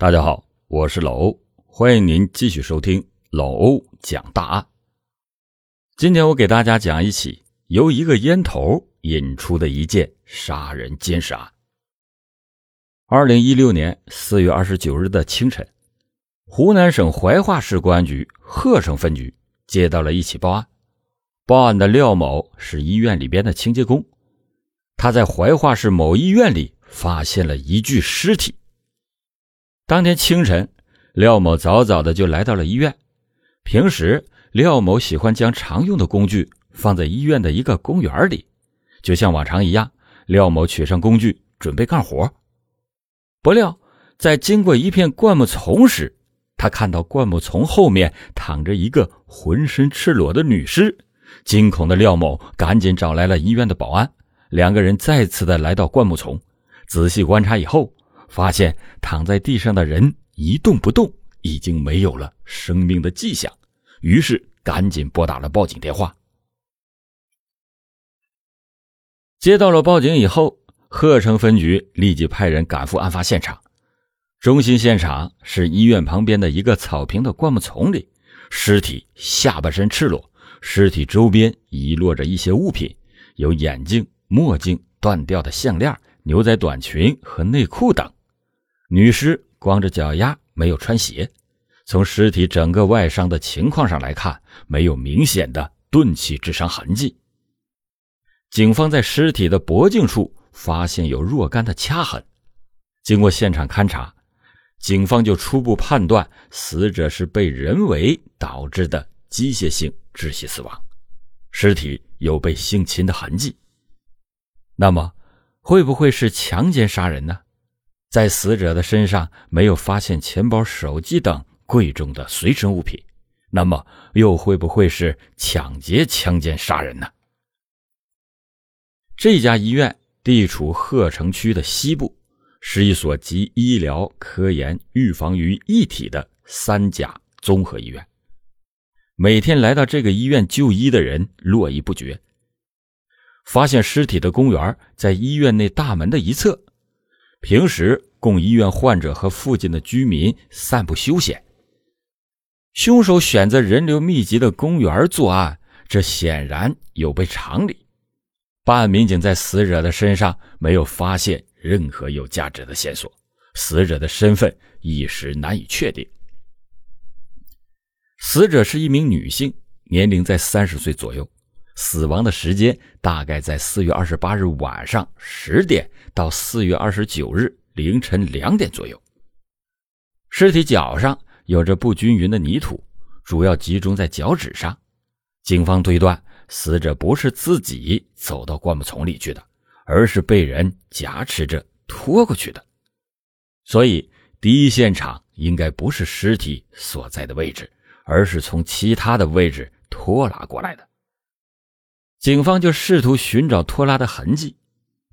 大家好，我是老欧，欢迎您继续收听老欧讲大案。今天我给大家讲一起由一个烟头引出的一件杀人奸杀案。二零一六年四月二十九日的清晨，湖南省怀化市公安局鹤城分局接到了一起报案。报案的廖某是医院里边的清洁工，他在怀化市某医院里发现了一具尸体。当天清晨，廖某早早的就来到了医院。平时，廖某喜欢将常用的工具放在医院的一个公园里，就像往常一样，廖某取上工具准备干活。不料，在经过一片灌木丛时，他看到灌木丛后面躺着一个浑身赤裸的女尸。惊恐的廖某赶紧找来了医院的保安，两个人再次的来到灌木丛，仔细观察以后。发现躺在地上的人一动不动，已经没有了生命的迹象，于是赶紧拨打了报警电话。接到了报警以后，鹤城分局立即派人赶赴案发现场。中心现场是医院旁边的一个草坪的灌木丛里，尸体下半身赤裸，尸体周边遗落着一些物品，有眼镜、墨镜、断掉的项链、牛仔短裙和内裤等。女尸光着脚丫，没有穿鞋。从尸体整个外伤的情况上来看，没有明显的钝器致伤痕迹。警方在尸体的脖颈处发现有若干的掐痕。经过现场勘查，警方就初步判断死者是被人为导致的机械性窒息死亡，尸体有被性侵的痕迹。那么，会不会是强奸杀人呢？在死者的身上没有发现钱包、手机等贵重的随身物品，那么又会不会是抢劫、强奸、杀人呢？这家医院地处鹤城区的西部，是一所集医疗、科研、预防于一体的三甲综合医院。每天来到这个医院就医的人络绎不绝。发现尸体的公园在医院内大门的一侧。平时供医院患者和附近的居民散步休闲。凶手选择人流密集的公园作案，这显然有悖常理。办案民警在死者的身上没有发现任何有价值的线索，死者的身份一时难以确定。死者是一名女性，年龄在三十岁左右。死亡的时间大概在四月二十八日晚上十点到四月二十九日凌晨两点左右。尸体脚上有着不均匀的泥土，主要集中在脚趾上。警方推断，死者不是自己走到灌木丛里去的，而是被人夹持着拖过去的。所以，第一现场应该不是尸体所在的位置，而是从其他的位置拖拉过来的。警方就试图寻找拖拉的痕迹，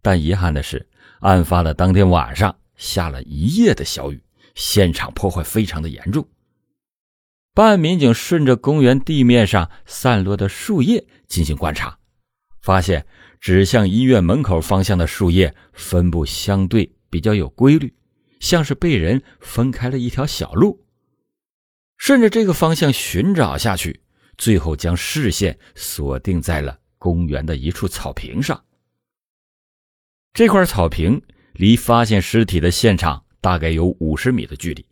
但遗憾的是，案发的当天晚上下了一夜的小雨，现场破坏非常的严重。办案民警顺着公园地面上散落的树叶进行观察，发现指向医院门口方向的树叶分布相对比较有规律，像是被人分开了一条小路。顺着这个方向寻找下去，最后将视线锁定在了。公园的一处草坪上，这块草坪离发现尸体的现场大概有五十米的距离。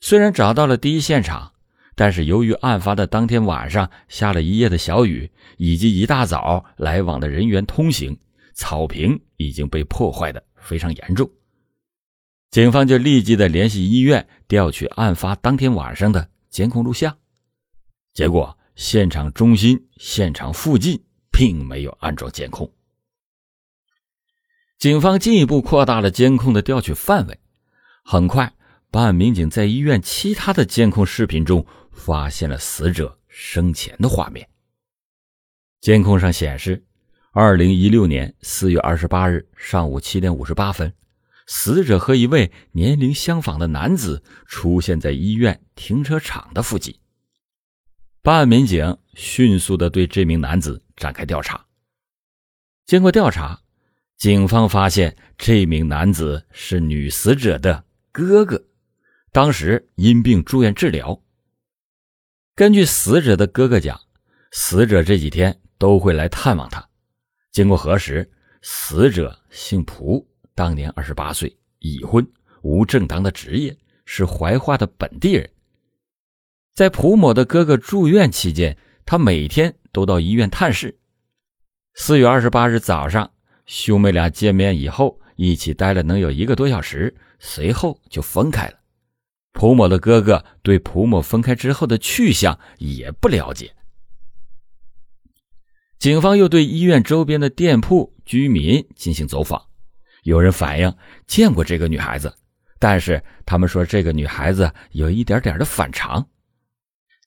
虽然找到了第一现场，但是由于案发的当天晚上下了一夜的小雨，以及一大早来往的人员通行，草坪已经被破坏的非常严重。警方就立即的联系医院调取案发当天晚上的监控录像，结果现场中心、现场附近。并没有安装监控。警方进一步扩大了监控的调取范围。很快，办案民警在医院其他的监控视频中发现了死者生前的画面。监控上显示，二零一六年四月二十八日上午七点五十八分，死者和一位年龄相仿的男子出现在医院停车场的附近。办案民警迅速的对这名男子。展开调查。经过调查，警方发现这名男子是女死者的哥哥，当时因病住院治疗。根据死者的哥哥讲，死者这几天都会来探望他。经过核实，死者姓蒲，当年二十八岁，已婚，无正当的职业，是怀化的本地人。在蒲某的哥哥住院期间，他每天都到医院探视。四月二十八日早上，兄妹俩见面以后，一起待了能有一个多小时，随后就分开了。蒲某的哥哥对蒲某分开之后的去向也不了解。警方又对医院周边的店铺、居民进行走访，有人反映见过这个女孩子，但是他们说这个女孩子有一点点的反常。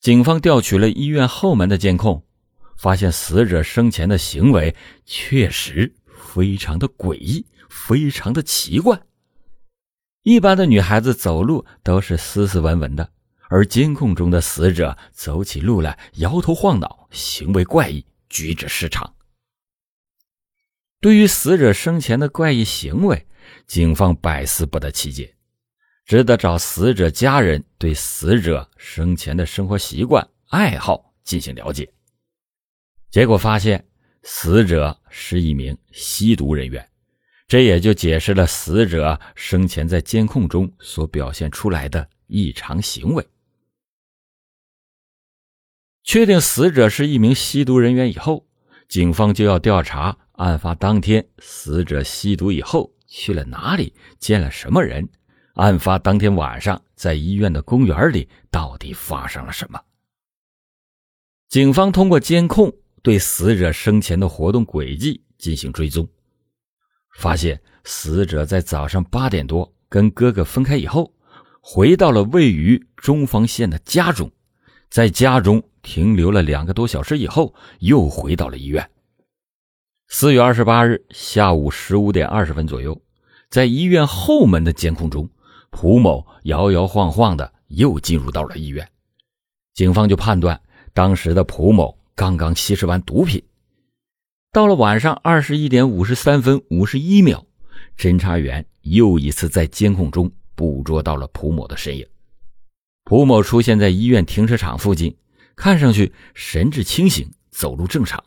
警方调取了医院后门的监控，发现死者生前的行为确实非常的诡异，非常的奇怪。一般的女孩子走路都是斯斯文文的，而监控中的死者走起路来摇头晃脑，行为怪异，举止失常。对于死者生前的怪异行为，警方百思不得其解，只得找死者家人对死者生前的生活习惯、爱好进行了解。结果发现，死者是一名吸毒人员。这也就解释了死者生前在监控中所表现出来的异常行为。确定死者是一名吸毒人员以后，警方就要调查案发当天死者吸毒以后去了哪里，见了什么人，案发当天晚上在医院的公园里到底发生了什么。警方通过监控对死者生前的活动轨迹进行追踪。发现死者在早上八点多跟哥哥分开以后，回到了位于中方县的家中，在家中停留了两个多小时以后，又回到了医院。四月二十八日下午十五点二十分左右，在医院后门的监控中，蒲某摇摇晃晃的又进入到了医院，警方就判断当时的蒲某刚刚吸食完毒品。到了晚上二十一点五十三分五十一秒，侦查员又一次在监控中捕捉到了蒲某的身影。蒲某出现在医院停车场附近，看上去神志清醒，走路正常。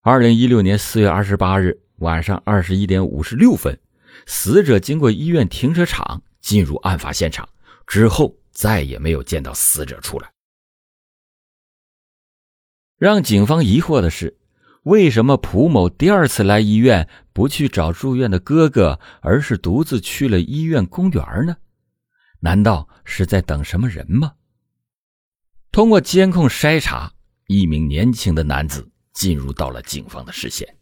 二零一六年四月二十八日晚上二十一点五十六分，死者经过医院停车场进入案发现场之后，再也没有见到死者出来。让警方疑惑的是。为什么蒲某第二次来医院不去找住院的哥哥，而是独自去了医院公园呢？难道是在等什么人吗？通过监控筛查，一名年轻的男子进入到了警方的视线。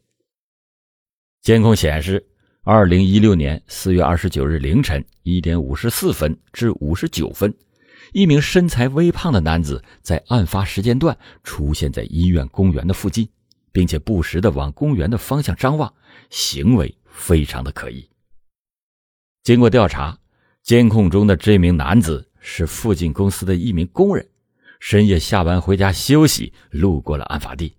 监控显示，二零一六年四月二十九日凌晨一点五十四分至五十九分，一名身材微胖的男子在案发时间段出现在医院公园的附近。并且不时的往公园的方向张望，行为非常的可疑。经过调查，监控中的这名男子是附近公司的一名工人，深夜下班回家休息，路过了案发地。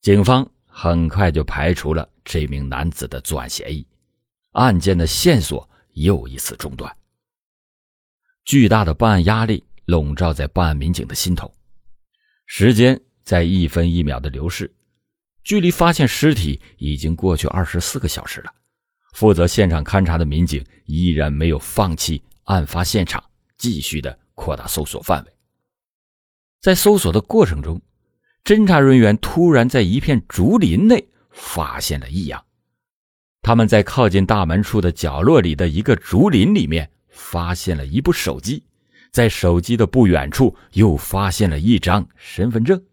警方很快就排除了这名男子的作案嫌疑，案件的线索又一次中断。巨大的办案压力笼罩在办案民警的心头，时间在一分一秒的流逝。距离发现尸体已经过去二十四个小时了，负责现场勘查的民警依然没有放弃案发现场，继续的扩大搜索范围。在搜索的过程中，侦查人员突然在一片竹林内发现了异样。他们在靠近大门处的角落里的一个竹林里面发现了一部手机，在手机的不远处又发现了一张身份证。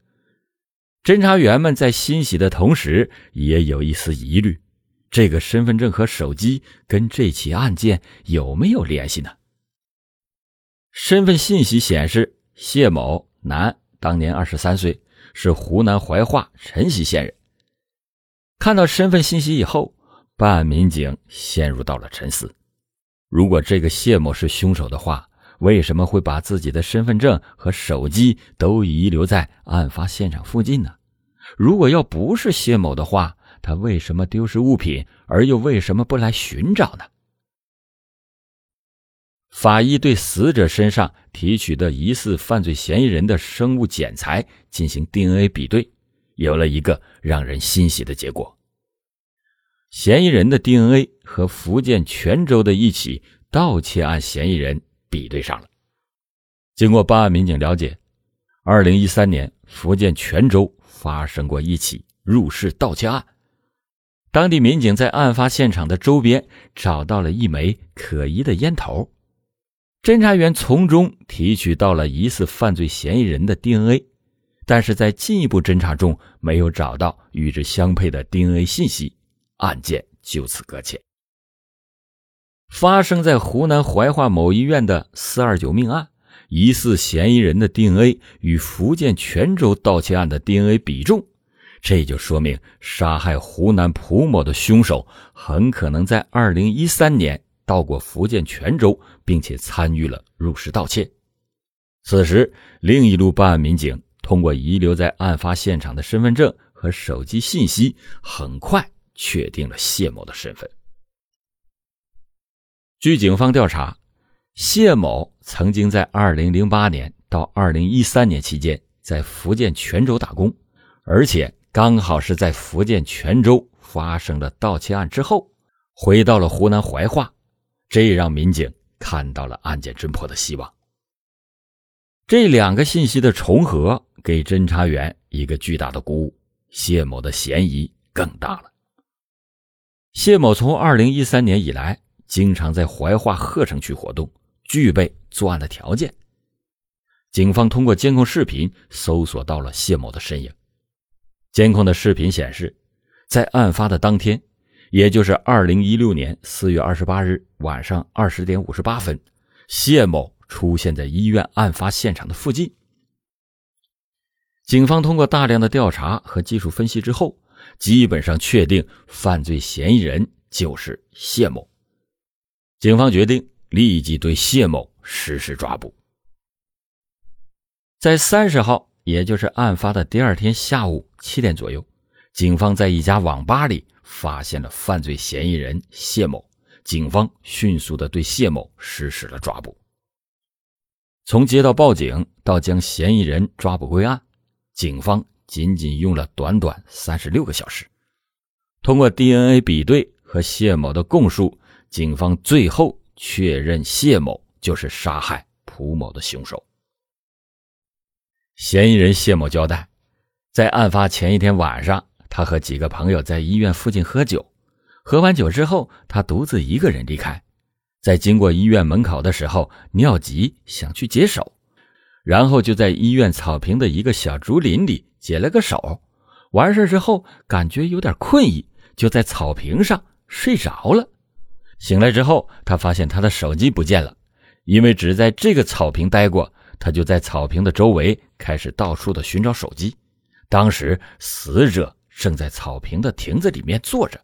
侦查员们在欣喜的同时，也有一丝疑虑：这个身份证和手机跟这起案件有没有联系呢？身份信息显示，谢某，男，当年二十三岁，是湖南怀化辰溪县人。看到身份信息以后，办案民警陷入到了沉思：如果这个谢某是凶手的话，为什么会把自己的身份证和手机都遗留在案发现场附近呢？如果要不是谢某的话，他为什么丢失物品，而又为什么不来寻找呢？法医对死者身上提取的疑似犯罪嫌疑人的生物检材进行 DNA 比对，有了一个让人欣喜的结果：嫌疑人的 DNA 和福建泉州的一起盗窃案嫌疑人比对上了。经过办案民警了解，二零一三年福建泉州发生过一起入室盗窃案。当地民警在案发现场的周边找到了一枚可疑的烟头，侦查员从中提取到了疑似犯罪嫌疑人的 DNA，但是在进一步侦查中没有找到与之相配的 DNA 信息，案件就此搁浅。发生在湖南怀化某医院的四二九命案，疑似嫌疑人的 DNA 与福建泉州盗窃案的 DNA 比重。这就说明，杀害湖南蒲某的凶手很可能在二零一三年到过福建泉州，并且参与了入室盗窃。此时，另一路办案民警通过遗留在案发现场的身份证和手机信息，很快确定了谢某的身份。据警方调查，谢某曾经在二零零八年到二零一三年期间在福建泉州打工，而且。刚好是在福建泉州发生了盗窃案之后，回到了湖南怀化，这让民警看到了案件侦破的希望。这两个信息的重合，给侦查员一个巨大的鼓舞，谢某的嫌疑更大了。谢某从二零一三年以来，经常在怀化鹤城区活动，具备作案的条件。警方通过监控视频搜索到了谢某的身影。监控的视频显示，在案发的当天，也就是二零一六年四月二十八日晚上二十点五十八分，谢某出现在医院案发现场的附近。警方通过大量的调查和技术分析之后，基本上确定犯罪嫌疑人就是谢某。警方决定立即对谢某实施抓捕。在三十号。也就是案发的第二天下午七点左右，警方在一家网吧里发现了犯罪嫌疑人谢某。警方迅速的对谢某实施了抓捕。从接到报警到将嫌疑人抓捕归案，警方仅仅用了短短三十六个小时。通过 DNA 比对和谢某的供述，警方最后确认谢某就是杀害蒲某的凶手。嫌疑人谢某交代，在案发前一天晚上，他和几个朋友在医院附近喝酒，喝完酒之后，他独自一个人离开，在经过医院门口的时候，尿急想去解手，然后就在医院草坪的一个小竹林里解了个手，完事之后感觉有点困意，就在草坪上睡着了。醒来之后，他发现他的手机不见了，因为只在这个草坪待过。他就在草坪的周围开始到处的寻找手机，当时死者正在草坪的亭子里面坐着。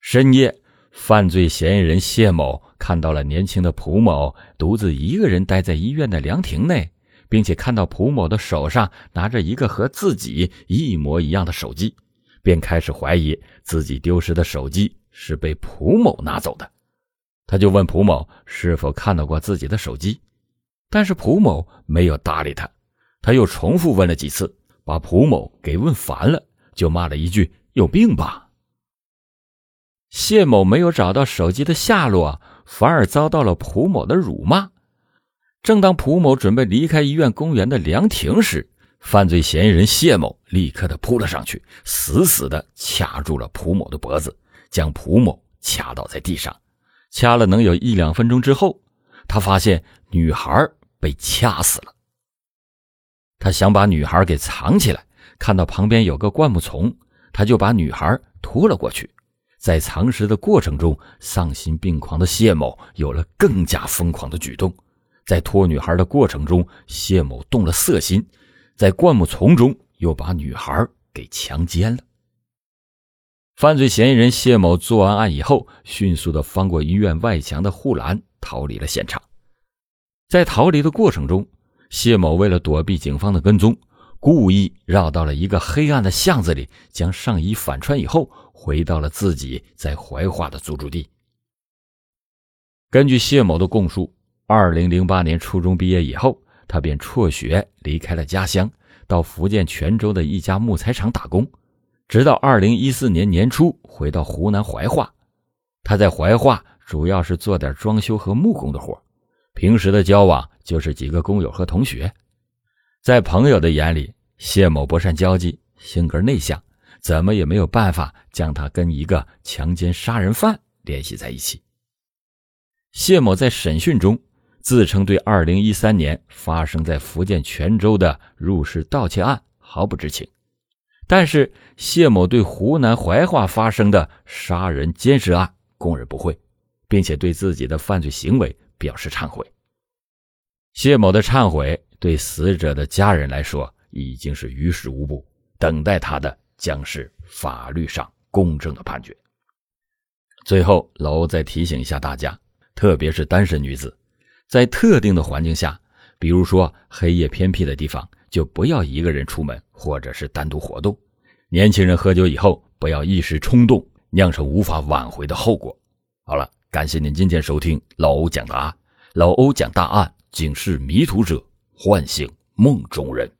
深夜，犯罪嫌疑人谢某看到了年轻的蒲某独自一个人待在医院的凉亭内，并且看到蒲某的手上拿着一个和自己一模一样的手机，便开始怀疑自己丢失的手机是被蒲某拿走的。他就问蒲某是否看到过自己的手机。但是蒲某没有搭理他，他又重复问了几次，把蒲某给问烦了，就骂了一句：“有病吧！”谢某没有找到手机的下落，反而遭到了蒲某的辱骂。正当蒲某准备离开医院公园的凉亭时，犯罪嫌疑人谢某立刻的扑了上去，死死的掐住了蒲某的脖子，将蒲某掐倒在地上。掐了能有一两分钟之后，他发现女孩。被掐死了。他想把女孩给藏起来，看到旁边有个灌木丛，他就把女孩拖了过去。在藏尸的过程中，丧心病狂的谢某有了更加疯狂的举动。在拖女孩的过程中，谢某动了色心，在灌木丛中又把女孩给强奸了。犯罪嫌疑人谢某做完案以后，迅速的翻过医院外墙的护栏，逃离了现场。在逃离的过程中，谢某为了躲避警方的跟踪，故意绕到了一个黑暗的巷子里，将上衣反穿以后，回到了自己在怀化的租住地。根据谢某的供述，二零零八年初中毕业以后，他便辍学离开了家乡，到福建泉州的一家木材厂打工，直到二零一四年年初回到湖南怀化。他在怀化主要是做点装修和木工的活，平时的交往就是几个工友和同学。在朋友的眼里，谢某不善交际，性格内向，怎么也没有办法将他跟一个强奸杀人犯联系在一起。谢某在审讯中自称对2013年发生在福建泉州的入室盗窃案毫不知情，但是谢某对湖南怀化发生的杀人奸尸案供认不讳，并且对自己的犯罪行为表示忏悔。谢某的忏悔。对死者的家人来说，已经是于事无补，等待他的将是法律上公正的判决。最后，老欧再提醒一下大家，特别是单身女子，在特定的环境下，比如说黑夜偏僻的地方，就不要一个人出门，或者是单独活动。年轻人喝酒以后，不要一时冲动，酿成无法挽回的后果。好了，感谢您今天收听老欧讲答案，老欧讲大案，警示迷途者。唤醒梦中人。